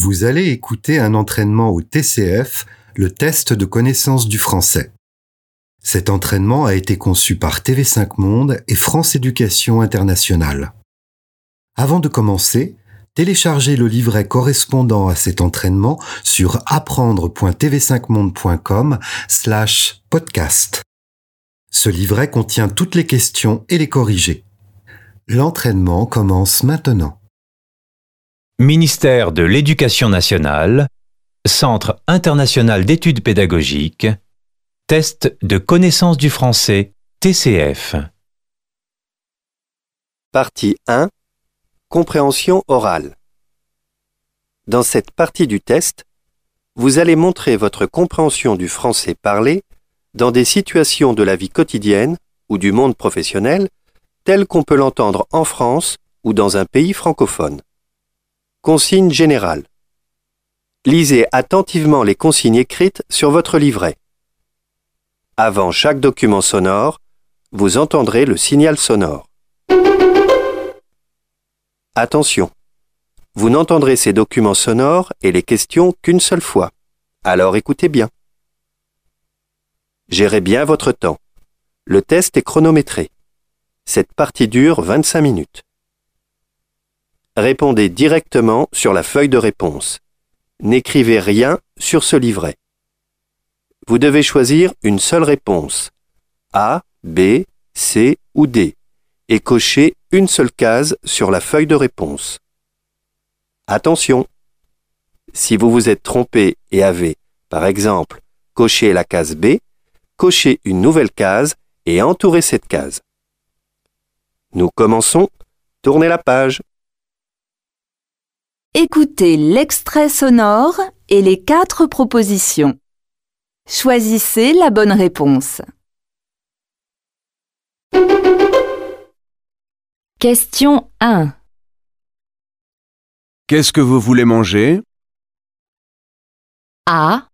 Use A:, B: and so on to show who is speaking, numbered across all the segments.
A: Vous allez écouter un entraînement au TCF, le test de connaissance du français. Cet entraînement a été conçu par TV5 Monde et France Éducation Internationale. Avant de commencer, téléchargez le livret correspondant à cet entraînement sur apprendre.tv5monde.com slash podcast. Ce livret contient toutes les questions et les corrigés. L'entraînement commence maintenant.
B: Ministère de l'Éducation nationale, Centre international d'études pédagogiques, Test de connaissance du français, TCF.
C: Partie 1 Compréhension orale. Dans cette partie du test, vous allez montrer votre compréhension du français parlé dans des situations de la vie quotidienne ou du monde professionnel telles qu'on peut l'entendre en France ou dans un pays francophone. Consigne générale. Lisez attentivement les consignes écrites sur votre livret. Avant chaque document sonore, vous entendrez le signal sonore. Attention, vous n'entendrez ces documents sonores et les questions qu'une seule fois. Alors écoutez bien. Gérez bien votre temps. Le test est chronométré. Cette partie dure 25 minutes. Répondez directement sur la feuille de réponse. N'écrivez rien sur ce livret. Vous devez choisir une seule réponse. A, B, C ou D et cocher une seule case sur la feuille de réponse. Attention Si vous vous êtes trompé et avez, par exemple, coché la case B, cochez une nouvelle case et entourez cette case. Nous commençons. Tournez la page.
D: Écoutez l'extrait sonore et les quatre propositions. Choisissez la bonne réponse. Question 1.
E: Qu'est-ce que vous voulez manger?
D: A.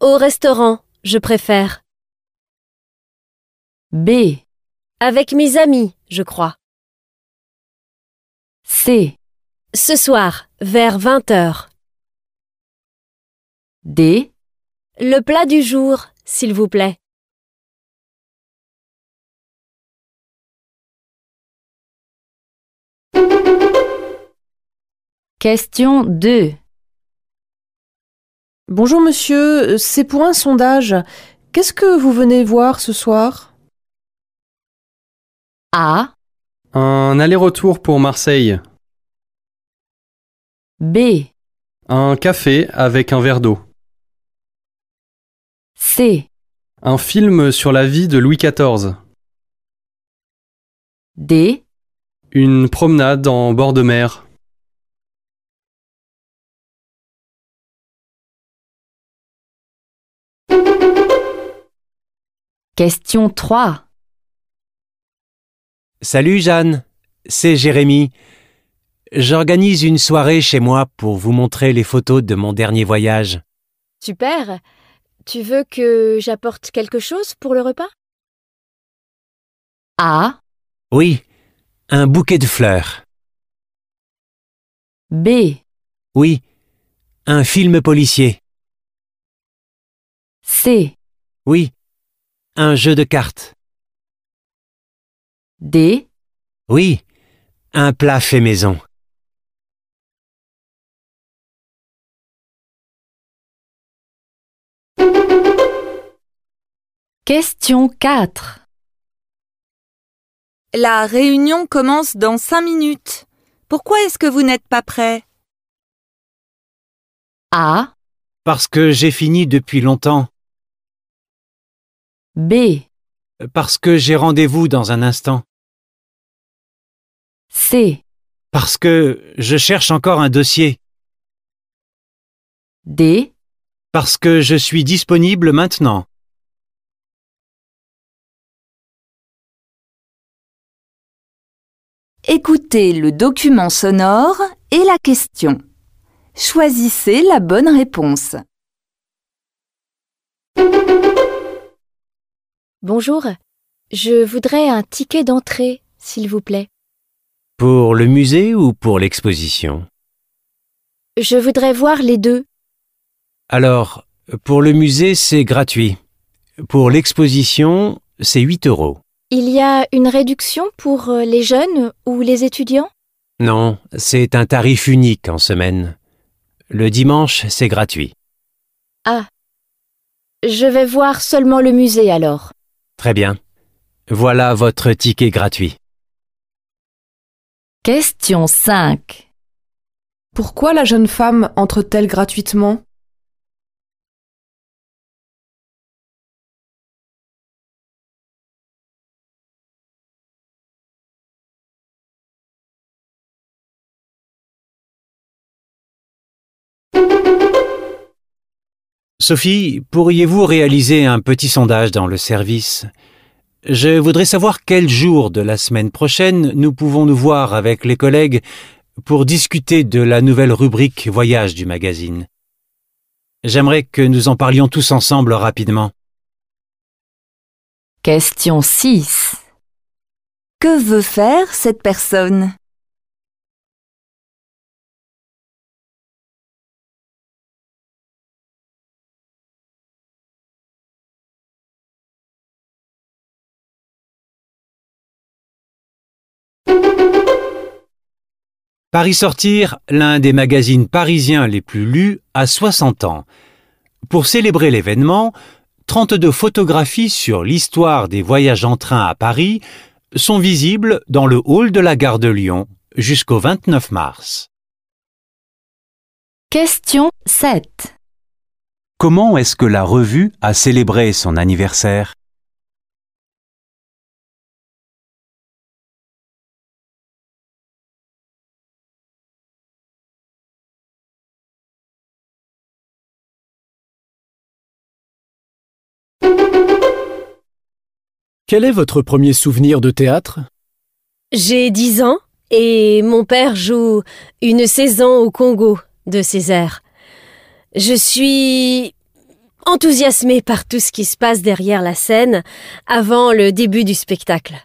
F: Au restaurant, je préfère.
D: B.
F: Avec mes amis, je crois.
D: C.
F: Ce soir, vers 20h.
D: D.
F: Le plat du jour, s'il vous plaît.
D: Question 2.
G: Bonjour monsieur, c'est pour un sondage. Qu'est-ce que vous venez voir ce soir?
D: A.
H: Un aller-retour pour Marseille.
D: B.
H: Un café avec un verre d'eau.
D: C.
H: Un film sur la vie de Louis XIV.
D: D.
H: Une promenade en bord de mer.
D: Question 3.
I: Salut Jeanne, c'est Jérémy. J'organise une soirée chez moi pour vous montrer les photos de mon dernier voyage.
F: Super. Tu veux que j'apporte quelque chose pour le repas?
D: A.
I: Oui, un bouquet de fleurs.
D: B.
I: Oui, un film policier.
D: C.
I: Oui, un jeu de cartes.
D: D.
I: Oui, un plat fait maison.
D: Question 4.
J: La réunion commence dans cinq minutes. Pourquoi est-ce que vous n'êtes pas prêt
D: A.
I: Parce que j'ai fini depuis longtemps.
D: B.
I: Parce que j'ai rendez-vous dans un instant.
D: C.
I: Parce que je cherche encore un dossier.
D: D.
I: Parce que je suis disponible maintenant.
D: Écoutez le document sonore et la question. Choisissez la bonne réponse.
F: Bonjour. Je voudrais un ticket d'entrée, s'il vous plaît.
I: Pour le musée ou pour l'exposition?
F: Je voudrais voir les deux.
I: Alors, pour le musée, c'est gratuit. Pour l'exposition, c'est 8 euros.
F: Il y a une réduction pour euh, les jeunes ou les étudiants?
I: Non, c'est un tarif unique en semaine. Le dimanche, c'est gratuit.
F: Ah. Je vais voir seulement le musée alors.
I: Très bien. Voilà votre ticket gratuit.
D: Question 5.
G: Pourquoi la jeune femme entre-t-elle gratuitement?
I: Sophie, pourriez-vous réaliser un petit sondage dans le service? Je voudrais savoir quel jour de la semaine prochaine nous pouvons nous voir avec les collègues pour discuter de la nouvelle rubrique Voyage du magazine. J'aimerais que nous en parlions tous ensemble rapidement.
D: Question 6. Que veut faire cette personne?
I: Paris Sortir, l'un des magazines parisiens les plus lus, a 60 ans. Pour célébrer l'événement, 32 photographies sur l'histoire des voyages en train à Paris sont visibles dans le hall de la gare de Lyon jusqu'au 29 mars.
D: Question 7.
B: Comment est-ce que la revue a célébré son anniversaire?
K: Quel est votre premier souvenir de théâtre?
L: J'ai 10 ans et mon père joue une saison au Congo de Césaire. Je suis enthousiasmée par tout ce qui se passe derrière la scène avant le début du spectacle.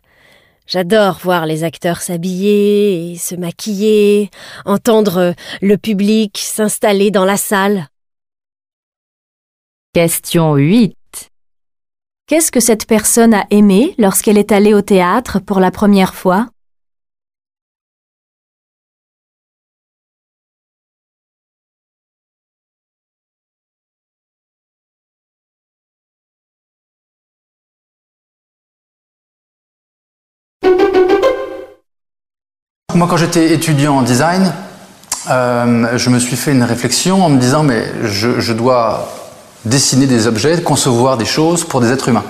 L: J'adore voir les acteurs s'habiller et se maquiller, entendre le public s'installer dans la salle.
D: Question 8. Qu'est-ce que cette personne a aimé lorsqu'elle est allée au théâtre pour la première fois?
M: Moi, quand j'étais étudiant en design, euh, je me suis fait une réflexion en me disant, mais je, je dois dessiner des objets, concevoir des choses pour des êtres humains.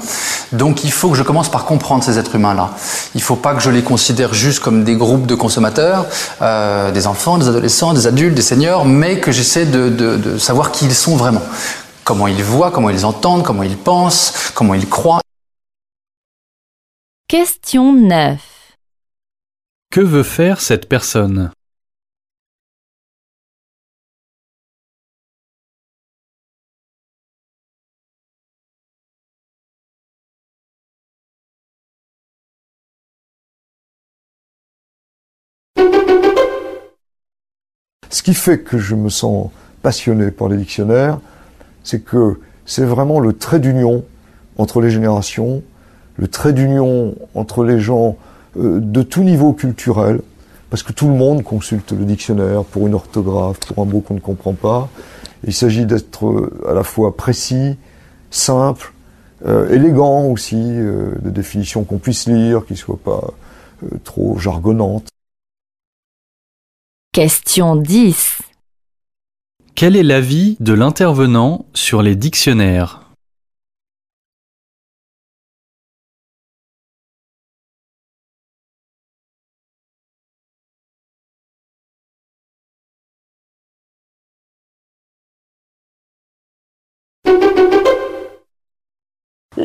M: Donc il faut que je commence par comprendre ces êtres humains-là. Il ne faut pas que je les considère juste comme des groupes de consommateurs, euh, des enfants, des adolescents, des adultes, des seniors, mais que j'essaie de, de, de savoir qui ils sont vraiment. Comment ils voient, comment ils entendent, comment ils pensent, comment ils croient.
D: Question 9.
H: Que veut faire cette personne?
N: Qui fait que je me sens passionné par les dictionnaires, c'est que c'est vraiment le trait d'union entre les générations, le trait d'union entre les gens euh, de tout niveau culturel, parce que tout le monde consulte le dictionnaire pour une orthographe, pour un mot qu'on ne comprend pas. Il s'agit d'être euh, à la fois précis, simple, euh, élégant aussi, euh, de définitions qu'on puisse lire, qui ne soient pas trop jargonnantes.
D: Question 10.
H: Quel est l'avis de l'intervenant sur les dictionnaires?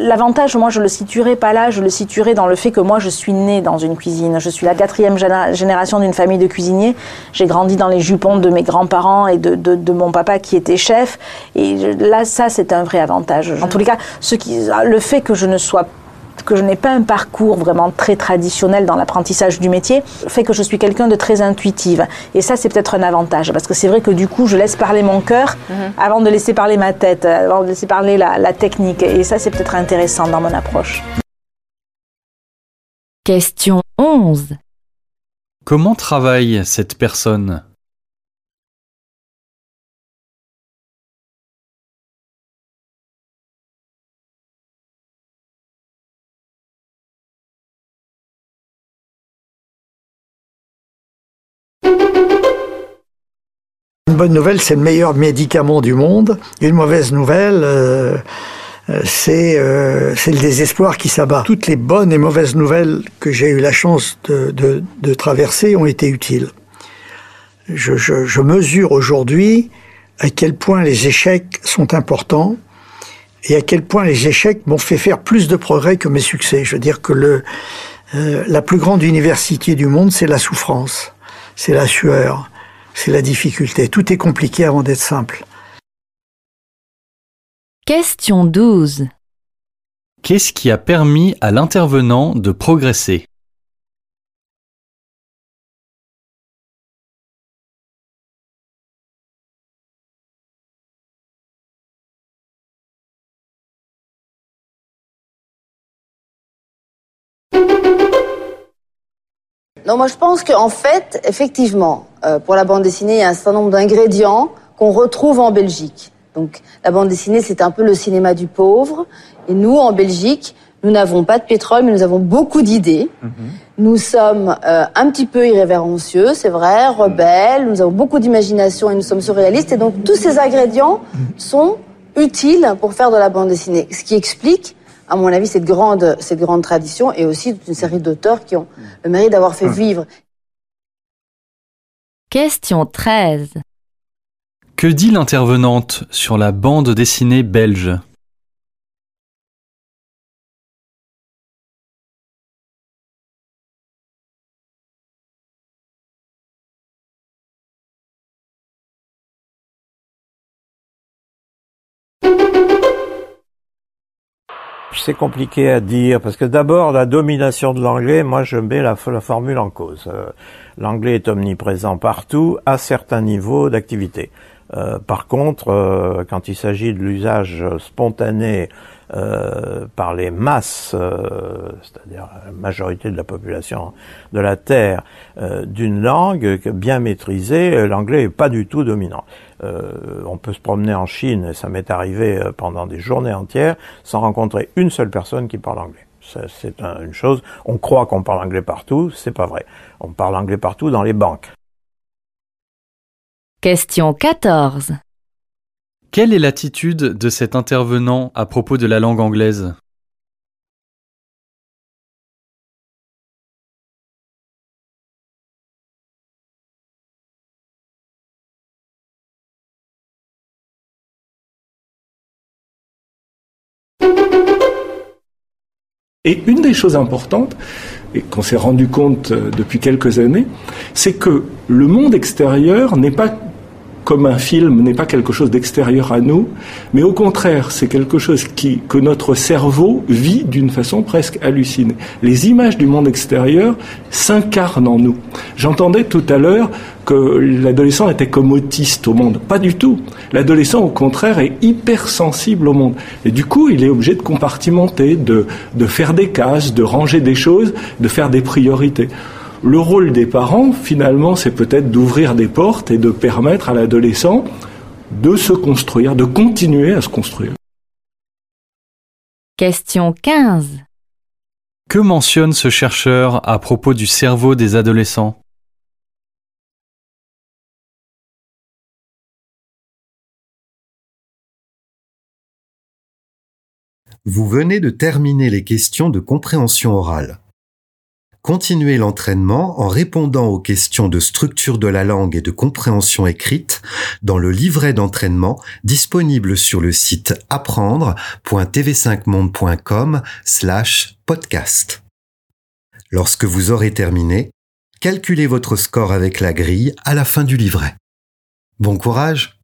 O: L'avantage, moi, je le situerai pas là, je le situerai dans le fait que moi, je suis née dans une cuisine. Je suis la quatrième géné- génération d'une famille de cuisiniers. J'ai grandi dans les jupons de mes grands-parents et de, de, de mon papa qui était chef. Et là, ça, c'est un vrai avantage. En tous les cas, ce qui, le fait que je ne sois que je n'ai pas un parcours vraiment très traditionnel dans l'apprentissage du métier fait que je suis quelqu'un de très intuitive. Et ça, c'est peut-être un avantage parce que c'est vrai que du coup, je laisse parler mon cœur mhm. avant de laisser parler ma tête, avant de laisser parler la, la technique. Et ça, c'est peut-être intéressant dans mon approche.
D: Question 11.
H: Comment travaille cette personne?
P: Bonne nouvelle, c'est le meilleur médicament du monde. Une mauvaise nouvelle, euh, euh, c'est euh, le désespoir qui s'abat. Toutes les bonnes et mauvaises nouvelles que j'ai eu la chance de, traverser ont été utiles. Je, mesure aujourd'hui à quel point les échecs sont importants et à quel point les échecs m'ont fait faire plus de progrès que mes succès. Je veux dire que la plus grande université du monde, c'est la souffrance, c'est la sueur, c'est la difficulté. Tout est compliqué avant d'être simple.
D: Question 12.
H: Qu'est-ce qui a permis à l'intervenant de progresser?
Q: Non, moi je pense qu'en fait, effectivement, euh, pour la bande dessinée, il y a un certain nombre d'ingrédients qu'on retrouve en Belgique. Donc la bande dessinée, c'est un peu le cinéma du pauvre. Et nous, en Belgique, nous n'avons pas de pétrole, mais nous avons beaucoup d'idées. Mhm. Nous sommes euh, un petit peu irrévérencieux, c'est vrai, rebelles, nous avons beaucoup d'imagination et nous sommes surréalistes. Et donc tous ces ingrédients sont utiles pour faire de la bande dessinée. Ce qui explique à mon avis, cette grande, cette grande tradition et aussi toute une série d'auteurs qui ont le mérite d'avoir fait vivre.
D: Question 13.
H: Que dit l'intervenante sur la bande dessinée belge?
R: C'est compliqué à dire parce que d'abord la domination de l'anglais, moi je mets la, formule en cause. Euh, l'anglais est omniprésent partout à certains niveaux d'activité. Euh, par contre, euh, quand il s'agit de l'usage spontané euh, par les masses, c'est-à-dire la majorité de la population de la Terre, d'une langue bien maîtrisée, l'anglais est pas du tout dominant. on peut se promener en Chine, et ça m'est arrivé pendant des journées entières, sans rencontrer une seule personne qui parle anglais. C'est une chose. On croit qu'on parle anglais partout, c'est pas vrai. On parle anglais partout dans les banques.
D: Question 14.
H: Quelle est l'attitude de cet intervenant à propos de la langue anglaise?
S: Et une des choses importantes, et qu'on s'est rendu compte euh, depuis quelques années, c'est que le monde extérieur n'est pas comme un film n'est pas quelque chose d'extérieur à nous, mais au contraire, c'est quelque chose qui, que notre cerveau vit d'une façon presque hallucinée. Les images du monde extérieur s'incarnent en nous. J'entendais tout à l'heure que l'adolescent était comme autiste au monde. Pas du tout. L'adolescent, au contraire, est hypersensible au monde. Et du coup, il est obligé de compartimenter, de, de faire des cases, de ranger des choses, de faire des priorités. Le rôle des parents, finalement, c'est peut-être d'ouvrir des portes et de permettre à l'adolescent de se construire, de continuer à se construire.
D: Question 15.
H: Que mentionne ce chercheur à propos du cerveau des adolescents?
A: Vous venez de terminer les questions de compréhension orale. Continuez l'entraînement en répondant aux questions de structure de la langue et de compréhension écrite dans le livret d'entraînement disponible sur le site apprendre.tv5monde.com slash podcast. Lorsque vous aurez terminé, calculez votre score avec la grille à la fin du livret. Bon courage